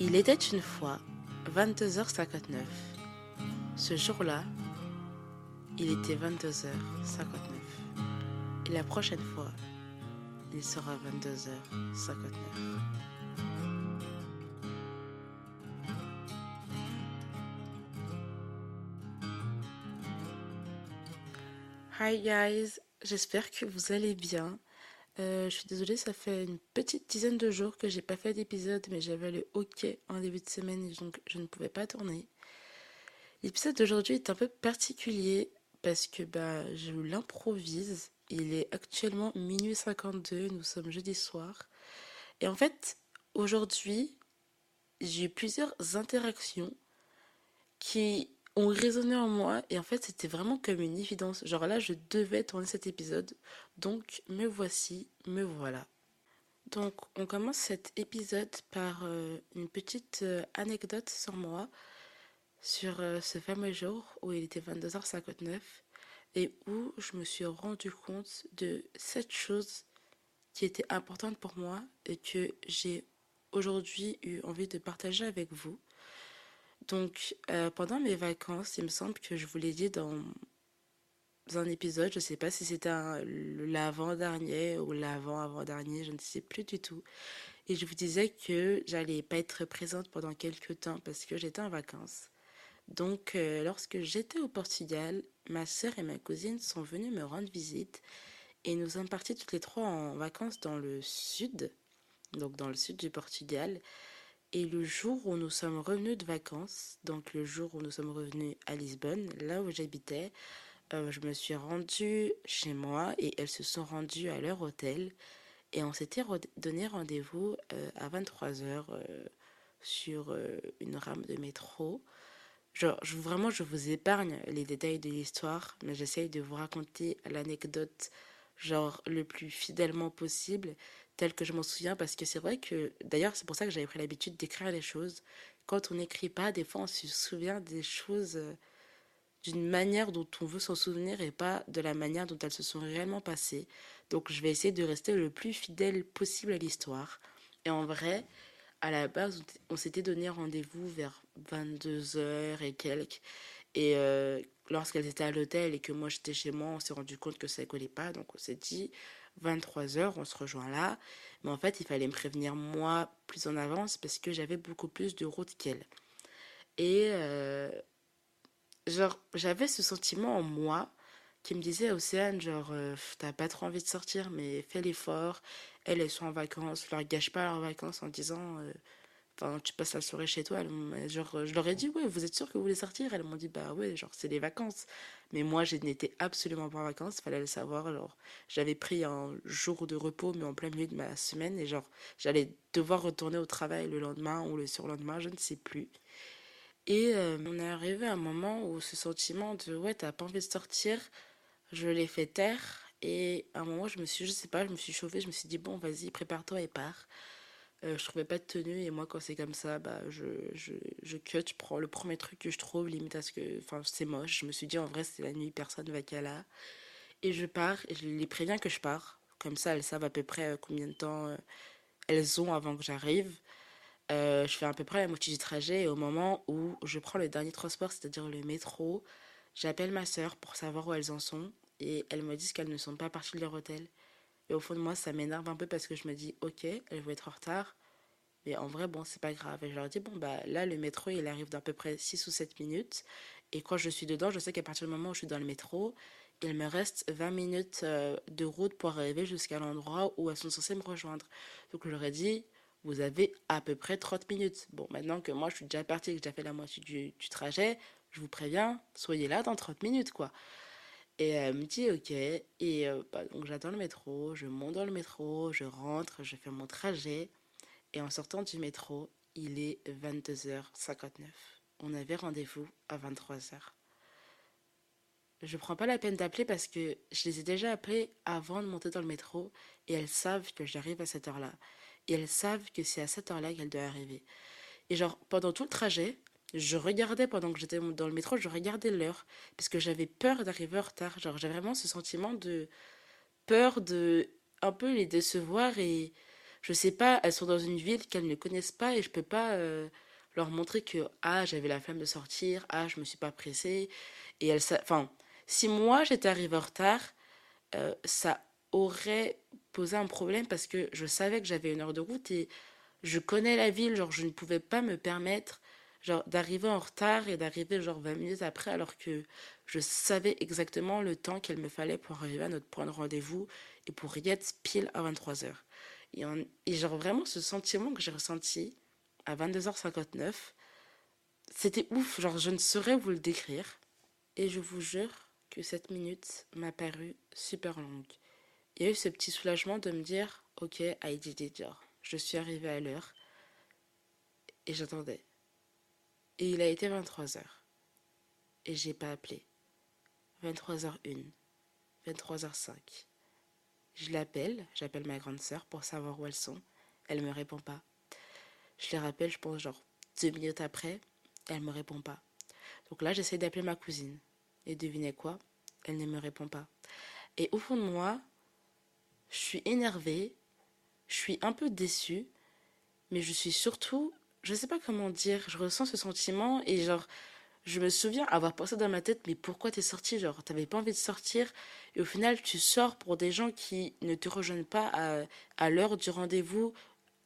Il était une fois 22h59. Ce jour-là, il était 22h59. Et la prochaine fois, il sera 22h59. Hi guys, j'espère que vous allez bien. Euh, je suis désolée, ça fait une petite dizaine de jours que j'ai pas fait d'épisode, mais j'avais le hockey en début de semaine et donc je ne pouvais pas tourner. L'épisode d'aujourd'hui est un peu particulier parce que bah, je l'improvise. Il est actuellement minuit 52, nous sommes jeudi soir. Et en fait, aujourd'hui, j'ai eu plusieurs interactions qui ont résonné en moi et en fait c'était vraiment comme une évidence. Genre là je devais tourner cet épisode, donc me voici, me voilà. Donc on commence cet épisode par euh, une petite euh, anecdote sur moi, sur euh, ce fameux jour où il était 22h59 et où je me suis rendu compte de cette chose qui était importante pour moi et que j'ai aujourd'hui eu envie de partager avec vous. Donc, euh, pendant mes vacances, il me semble que je vous l'ai dit dans un épisode, je ne sais pas si c'était l'avant-dernier ou l'avant-avant-dernier, je ne sais plus du tout. Et je vous disais que j'allais pas être présente pendant quelques temps parce que j'étais en vacances. Donc, euh, lorsque j'étais au Portugal, ma sœur et ma cousine sont venues me rendre visite et nous sommes partis toutes les trois en vacances dans le sud, donc dans le sud du Portugal. Et le jour où nous sommes revenus de vacances, donc le jour où nous sommes revenus à Lisbonne, là où j'habitais, euh, je me suis rendue chez moi et elles se sont rendues à leur hôtel. Et on s'était donné rendez-vous euh, à 23h euh, sur une rame de métro. Genre, vraiment, je vous épargne les détails de l'histoire, mais j'essaye de vous raconter l'anecdote genre le plus fidèlement possible tel que je m'en souviens, parce que c'est vrai que, d'ailleurs, c'est pour ça que j'avais pris l'habitude d'écrire les choses. Quand on n'écrit pas, des fois, on se souvient des choses euh, d'une manière dont on veut s'en souvenir et pas de la manière dont elles se sont réellement passées. Donc, je vais essayer de rester le plus fidèle possible à l'histoire. Et en vrai, à la base, on s'était donné rendez-vous vers 22h et quelques. Et euh, lorsqu'elles étaient à l'hôtel et que moi j'étais chez moi, on s'est rendu compte que ça ne collait pas. Donc on s'est dit, 23h, on se rejoint là. Mais en fait, il fallait me prévenir moi plus en avance parce que j'avais beaucoup plus de route qu'elle. Et euh, genre, j'avais ce sentiment en moi qui me disait, Océane, genre, euh, t'as pas trop envie de sortir, mais fais l'effort. Elles, elles sont en vacances, leur gâche pas leurs vacances en disant... Euh, Enfin, tu passes la soirée chez toi. genre, je leur ai dit, ouais, vous êtes sûr que vous voulez sortir? Elles m'ont dit, bah ouais, genre, c'est les vacances. Mais moi, je n'étais absolument pas en vacances, fallait le savoir. Alors, j'avais pris un jour de repos, mais en plein milieu de ma semaine. Et genre, j'allais devoir retourner au travail le lendemain ou le surlendemain, je ne sais plus. Et euh, on est arrivé à un moment où ce sentiment de, ouais, t'as pas envie de sortir, je l'ai fait taire. Et à un moment, je me suis, je sais pas, je me suis chauffée, je me suis dit, bon, vas-y, prépare-toi et pars. Euh, je trouvais pas de tenue et moi quand c'est comme ça bah je, je, je cut je prends le premier truc que je trouve limite à ce que enfin c'est moche. Je me suis dit en vrai c'est la nuit personne va qu'à là. Et je pars et je les préviens que je pars. Comme ça elles savent à peu près euh, combien de temps euh, elles ont avant que j'arrive. Je fais à peu près la moitié du trajet et au moment où je prends le dernier transport c'est-à-dire le métro j'appelle ma soeur pour savoir où elles en sont. Et elles me disent qu'elles ne sont pas parties de leur hôtel et au fond de moi, ça m'énerve un peu parce que je me dis, ok, elle va être en retard. Mais en vrai, bon, c'est pas grave. Et je leur dis, bon, bah là, le métro, il arrive d'à peu près 6 ou 7 minutes. Et quand je suis dedans, je sais qu'à partir du moment où je suis dans le métro, il me reste 20 minutes euh, de route pour arriver jusqu'à l'endroit où elles sont censées me rejoindre. Donc je leur ai dit, vous avez à peu près 30 minutes. Bon, maintenant que moi, je suis déjà partie, que j'ai fait la moitié du, du trajet, je vous préviens, soyez là dans 30 minutes, quoi. Et elle me dit ok. Et euh, bah, donc j'attends le métro, je monte dans le métro, je rentre, je fais mon trajet. Et en sortant du métro, il est 22h59. On avait rendez-vous à 23h. Je prends pas la peine d'appeler parce que je les ai déjà appelées avant de monter dans le métro et elles savent que j'arrive à cette heure-là. Et elles savent que c'est à cette heure-là qu'elles doivent arriver. Et genre, pendant tout le trajet, je regardais pendant que j'étais dans le métro, je regardais l'heure parce que j'avais peur d'arriver en retard. Genre, j'avais vraiment ce sentiment de peur de un peu les décevoir et je sais pas, elles sont dans une ville qu'elles ne connaissent pas et je peux pas euh, leur montrer que ah j'avais la flemme de sortir, ah je me suis pas pressée et elles, enfin si moi j'étais arrivée en retard, euh, ça aurait posé un problème parce que je savais que j'avais une heure de route et je connais la ville, genre je ne pouvais pas me permettre genre d'arriver en retard et d'arriver genre 20 minutes après alors que je savais exactement le temps qu'il me fallait pour arriver à notre point de rendez-vous et pour y être pile à 23h. Et, et genre vraiment ce sentiment que j'ai ressenti à 22h59, c'était ouf, genre je ne saurais vous le décrire. Et je vous jure que cette minute m'a paru super longue. Il y a eu ce petit soulagement de me dire, ok, I did it, genre, je suis arrivée à l'heure. Et j'attendais. Et il a été 23h. Et j'ai pas appelé. 23h01. 23h05. Je l'appelle, j'appelle ma grande sœur pour savoir où elles sont. Elle me répond pas. Je les rappelle, je pense, genre deux minutes après, elle me répond pas. Donc là, j'essaie d'appeler ma cousine. Et devinez quoi? Elle ne me répond pas. Et au fond de moi, je suis énervée, je suis un peu déçue, mais je suis surtout, je sais pas comment dire, je ressens ce sentiment et genre, je me souviens avoir pensé dans ma tête, mais pourquoi t'es sortie Genre, t'avais pas envie de sortir et au final, tu sors pour des gens qui ne te rejoignent pas à, l'heure du rendez-vous,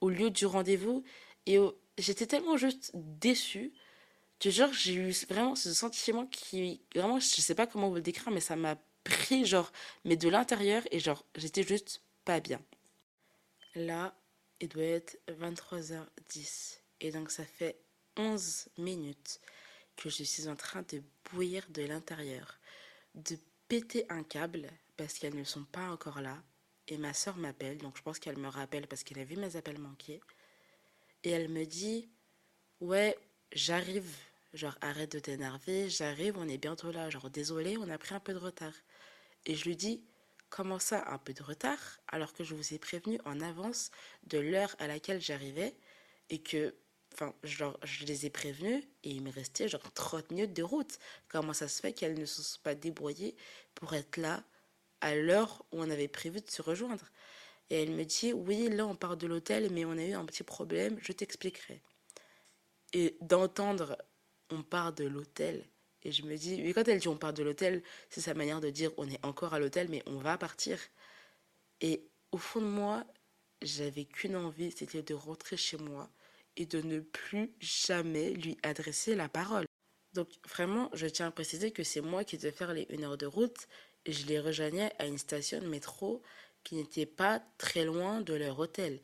au lieu du rendez-vous. Et j'étais tellement juste déçue genre, j'ai eu vraiment ce sentiment qui, vraiment, je sais pas comment vous le décrire, mais ça m'a pris, genre, mais de l'intérieur et genre, j'étais juste pas bien. Là, il doit être 23h10 et donc ça fait 11 minutes que je suis en train de bouillir de l'intérieur, de péter un câble parce qu'elles ne sont pas encore là. Et ma soeur m'appelle, donc je pense qu'elle me rappelle parce qu'elle a vu mes appels manqués. Et elle me dit Ouais, j'arrive. Genre, arrête de t'énerver, j'arrive, on est bientôt là. Genre, désolé, on a pris un peu de retard. Et je lui dis Comment ça, un peu de retard? Alors que je vous ai prévenu en avance de l'heure à laquelle j'arrivais et que Enfin, je les ai prévenus et il me restait genre 30 minutes de route. Comment ça se fait qu'elles ne se sont pas débrouillées pour être là à l'heure où on avait prévu de se rejoindre? Et elle me dit Oui, là on part de l'hôtel, mais on a eu un petit problème, je t'expliquerai. Et d'entendre on part de l'hôtel, et je me dis Oui, quand elle dit on part de l'hôtel, c'est sa manière de dire on est encore à l'hôtel, mais on va partir. Et au fond de moi, j'avais qu'une envie, c'était de rentrer chez moi et de ne plus jamais lui adresser la parole. Donc vraiment, je tiens à préciser que c'est moi qui devais faire les une heure de route et je les rejoignais à une station de métro qui n'était pas très loin de leur hôtel.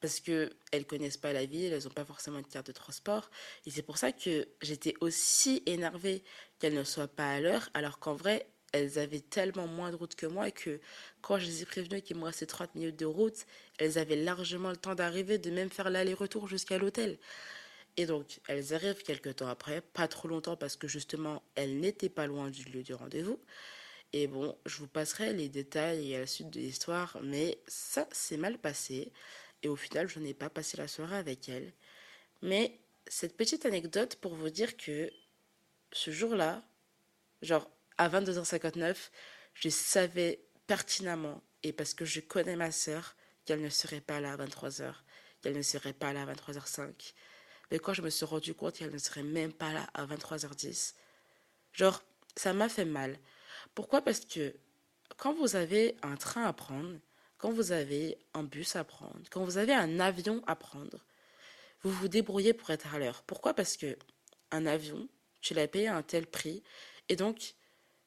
Parce qu'elles ne connaissent pas la ville, elles n'ont pas forcément de carte de transport. Et c'est pour ça que j'étais aussi énervée qu'elles ne soient pas à l'heure, alors qu'en vrai, elles avaient tellement moins de route que moi que quand je les ai prévenues qu'il me restait 30 minutes de route, elles avaient largement le temps d'arriver, de même faire l'aller-retour jusqu'à l'hôtel. Et donc, elles arrivent quelques temps après, pas trop longtemps parce que justement, elles n'étaient pas loin du lieu du rendez-vous. Et bon, je vous passerai les détails à la suite de l'histoire, mais ça s'est mal passé. Et au final, je n'ai pas passé la soirée avec elles. Mais cette petite anecdote pour vous dire que ce jour-là, genre à 22h59, je savais pertinemment, et parce que je connais ma sœur, qu'elle ne serait pas là à 23h, qu'elle ne serait pas là à 23h05. Mais quand je me suis rendu compte qu'elle ne serait même pas là à 23h10, genre, ça m'a fait mal. Pourquoi? Parce que quand vous avez un train à prendre, quand vous avez un bus à prendre, quand vous avez un avion à prendre, vous vous débrouillez pour être à l'heure. Pourquoi? Parce que un avion, tu l'as payé à un tel prix, et donc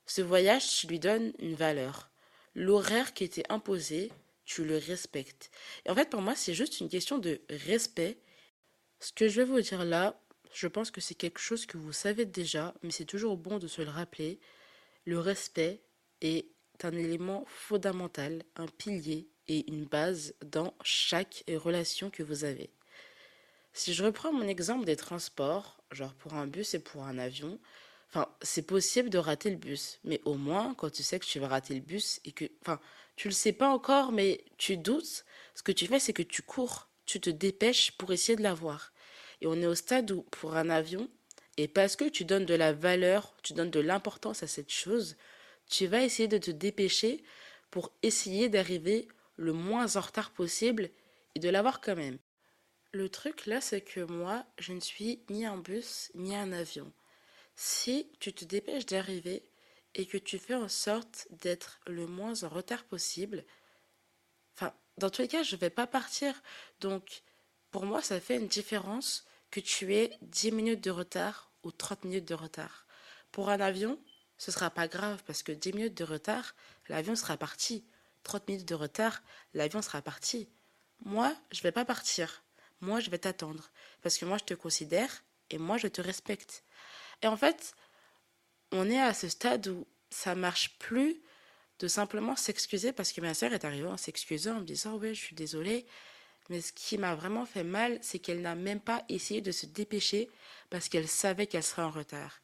ce voyage, tu lui donnes une valeur. L'horaire qui était imposé, tu le respectes. Et en fait, pour moi, c'est juste une question de respect. Ce que je vais vous dire là, je pense que c'est quelque chose que vous savez déjà, mais c'est toujours bon de se le rappeler. Le respect est un élément fondamental, un pilier et une base dans chaque relation que vous avez. Si je reprends mon exemple des transports, genre pour un bus et pour un avion, Enfin, c'est possible de rater le bus, mais au moins, quand tu sais que tu vas rater le bus et que, enfin, tu le sais pas encore, mais tu doutes, ce que tu fais, c'est que tu cours, tu te dépêches pour essayer de l'avoir. Et on est au stade où, pour un avion, et parce que tu donnes de la valeur, tu donnes de l'importance à cette chose, tu vas essayer de te dépêcher pour essayer d'arriver le moins en retard possible et de l'avoir quand même. Le truc là, c'est que moi, je ne suis ni un bus ni un avion. Si tu te dépêches d'arriver et que tu fais en sorte d'être le moins en retard possible, enfin, dans tous les cas, je ne vais pas partir. Donc, pour moi, ça fait une différence que tu aies 10 minutes de retard ou 30 minutes de retard. Pour un avion, ce sera pas grave parce que 10 minutes de retard, l'avion sera parti. 30 minutes de retard, l'avion sera parti. Moi, je vais pas partir. Moi, je vais t'attendre parce que moi, je te considère et moi, je te respecte. Et en fait, on est à ce stade où ça marche plus de simplement s'excuser parce que ma sœur est arrivée en s'excusant en me disant ouais je suis désolée. Mais ce qui m'a vraiment fait mal c'est qu'elle n'a même pas essayé de se dépêcher parce qu'elle savait qu'elle serait en retard.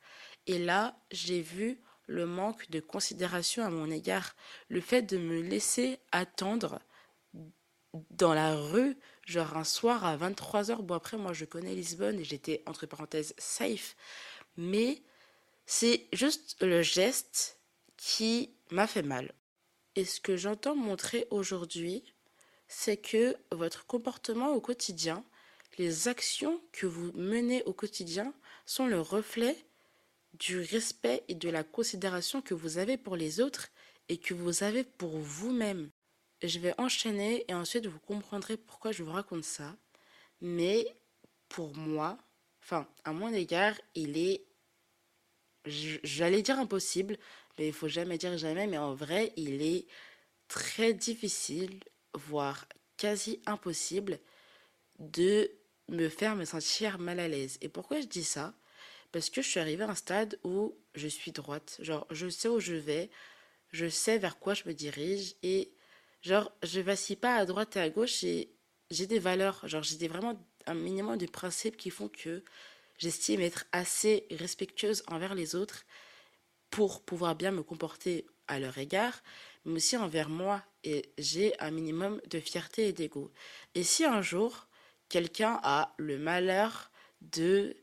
Et là j'ai vu le manque de considération à mon égard. Le fait de me laisser attendre dans la rue genre un soir à 23h bon après moi je connais Lisbonne et j'étais entre parenthèses safe mais c'est juste le geste qui m'a fait mal. Et ce que j'entends montrer aujourd'hui, c'est que votre comportement au quotidien, les actions que vous menez au quotidien sont le reflet du respect et de la considération que vous avez pour les autres et que vous avez pour vous-même. Je vais enchaîner et ensuite vous comprendrez pourquoi je vous raconte ça. Mais pour moi, enfin à mon égard, il est j'allais dire impossible, mais il faut jamais dire jamais, mais en vrai, il est très difficile, voire quasi impossible, de me faire me sentir mal à l'aise. Et pourquoi je dis ça? Parce que je suis arrivée à un stade où je suis droite. Genre, je sais où je vais, je sais vers quoi je me dirige, et genre, je vacille pas à droite et à gauche, et j'ai des valeurs. Genre, j'ai vraiment un minimum de principes qui font que j'estime être assez respectueuse envers les autres pour pouvoir bien me comporter à leur égard, mais aussi envers moi. Et j'ai un minimum de fierté et d'ego. Et si un jour, quelqu'un a le malheur de,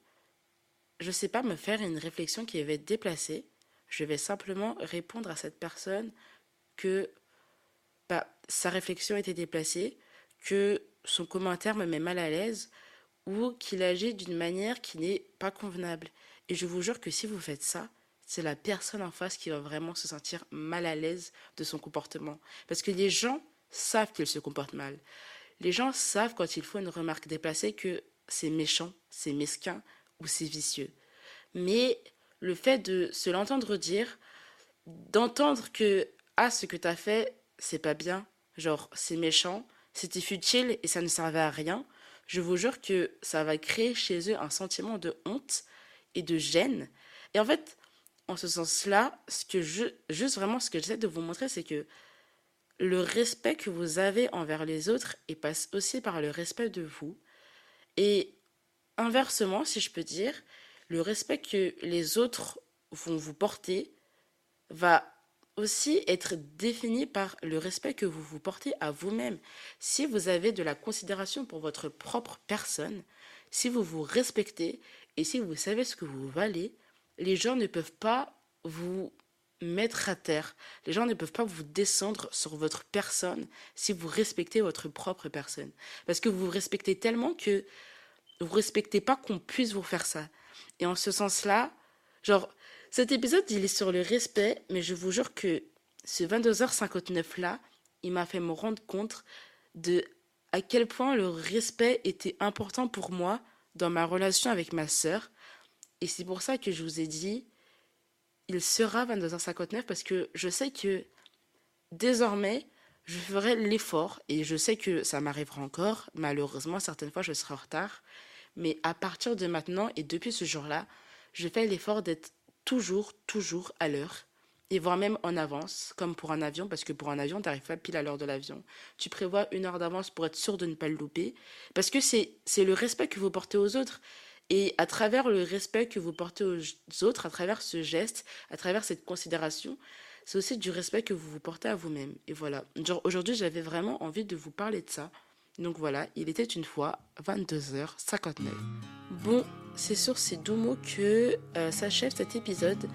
je sais pas, me faire une réflexion qui va être déplacée, je vais simplement répondre à cette personne que bah, sa réflexion était déplacée, que son commentaire me met mal à l'aise, ou qu'il agit d'une manière qui n'est pas convenable. Et je vous jure que si vous faites ça, c'est la personne en face qui va vraiment se sentir mal à l'aise de son comportement. Parce que les gens savent qu'il se comporte mal. Les gens savent quand il faut une remarque déplacée que c'est méchant, c'est mesquin ou c'est vicieux. Mais le fait de se l'entendre dire, d'entendre que ah ce que t'as fait c'est pas bien, genre c'est méchant, c'était futile et ça ne servait à rien, je vous jure que ça va créer chez eux un sentiment de honte et de gêne. Et en fait, en ce sens-là, ce que je, juste vraiment ce que j'essaie de vous montrer, c'est que le respect que vous avez envers les autres et passe aussi par le respect de vous. Et inversement, si je peux dire, le respect que les autres vont vous porter va aussi être défini par le respect que vous vous portez à vous-même. Si vous avez de la considération pour votre propre personne, si vous vous respectez et si vous savez ce que vous valez, les gens ne peuvent pas vous mettre à terre. Les gens ne peuvent pas vous descendre sur votre personne si vous respectez votre propre personne. Parce que vous vous respectez tellement que vous ne respectez pas qu'on puisse vous faire ça. Et en ce sens-là, genre, cet épisode, il est sur le respect, mais je vous jure que ce 22h59-là, il m'a fait me rendre compte de à quel point le respect était important pour moi dans ma relation avec ma sœur. Et c'est pour ça que je vous ai dit, il sera 22h59 parce que je sais que désormais, je ferai l'effort et je sais que ça m'arrivera encore. Malheureusement, certaines fois, je serai en retard. Mais à partir de maintenant et depuis ce jour-là, je fais l'effort d'être toujours, toujours à l'heure, et voire même en avance, comme pour un avion, parce que pour un avion, tu n'arrives pas pile à l'heure de l'avion. Tu prévois une heure d'avance pour être sûr de ne pas le louper, parce que c'est le respect que vous portez aux autres. Et à travers le respect que vous portez aux autres, à travers ce geste, à travers cette considération, c'est aussi du respect que vous vous portez à vous-même. Et voilà. Aujourd'hui, j'avais vraiment envie de vous parler de ça. Donc voilà, il était une fois 22h59. Bon, c'est sur ces doux mots que euh, s'achève cet épisode.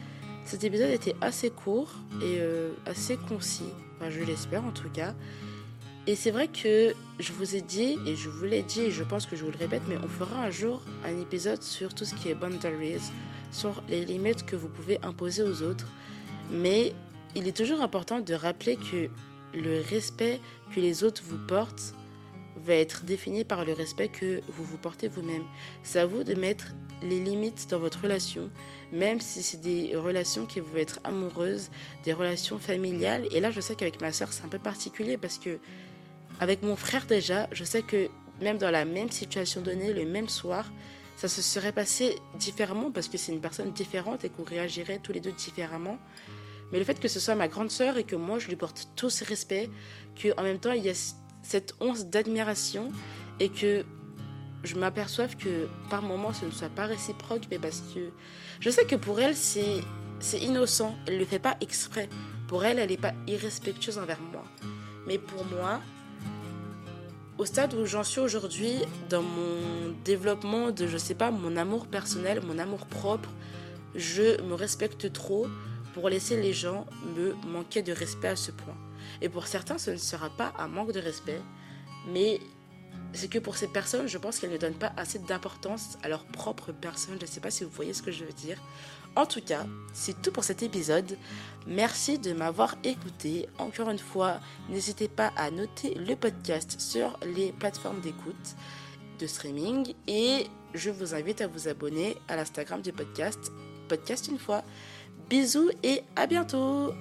Cet épisode était assez court et euh, assez concis, enfin, je l'espère en tout cas. Et c'est vrai que je vous ai dit, et je vous l'ai dit, et je pense que je vous le répète, mais on fera un jour un épisode sur tout ce qui est boundaries, sur les limites que vous pouvez imposer aux autres. Mais il est toujours important de rappeler que le respect que les autres vous portent va être défini par le respect que vous vous portez vous-même. C'est à vous de mettre les limites dans votre relation, même si c'est des relations qui vont être amoureuses, des relations familiales. Et là, je sais qu'avec ma soeur, c'est un peu particulier parce que avec mon frère déjà, je sais que même dans la même situation donnée, le même soir, ça se serait passé différemment parce que c'est une personne différente et qu'on réagirait tous les deux différemment. Mais le fait que ce soit ma grande sœur et que moi je lui porte tout ce respect, qu'en même temps il y a cette once d'admiration et que je m'aperçoive que par moments ce ne soit pas réciproque, mais parce que je sais que pour elle c'est c'est innocent, elle ne le fait pas exprès. Pour elle, elle n'est pas irrespectueuse envers moi. Mais pour moi, au stade où j'en suis aujourd'hui, dans mon développement de, je sais pas, mon amour personnel, mon amour propre, je me respecte trop pour laisser les gens me manquer de respect à ce point. Et pour certains, ce ne sera pas un manque de respect, mais c'est que pour ces personnes, je pense qu'elles ne donnent pas assez d'importance à leur propre personne. Je ne sais pas si vous voyez ce que je veux dire. En tout cas, c'est tout pour cet épisode. Merci de m'avoir écouté. Encore une fois, n'hésitez pas à noter le podcast sur les plateformes d'écoute de streaming et je vous invite à vous abonner à l'Instagram du podcast Podcast une fois. Bisous et à bientôt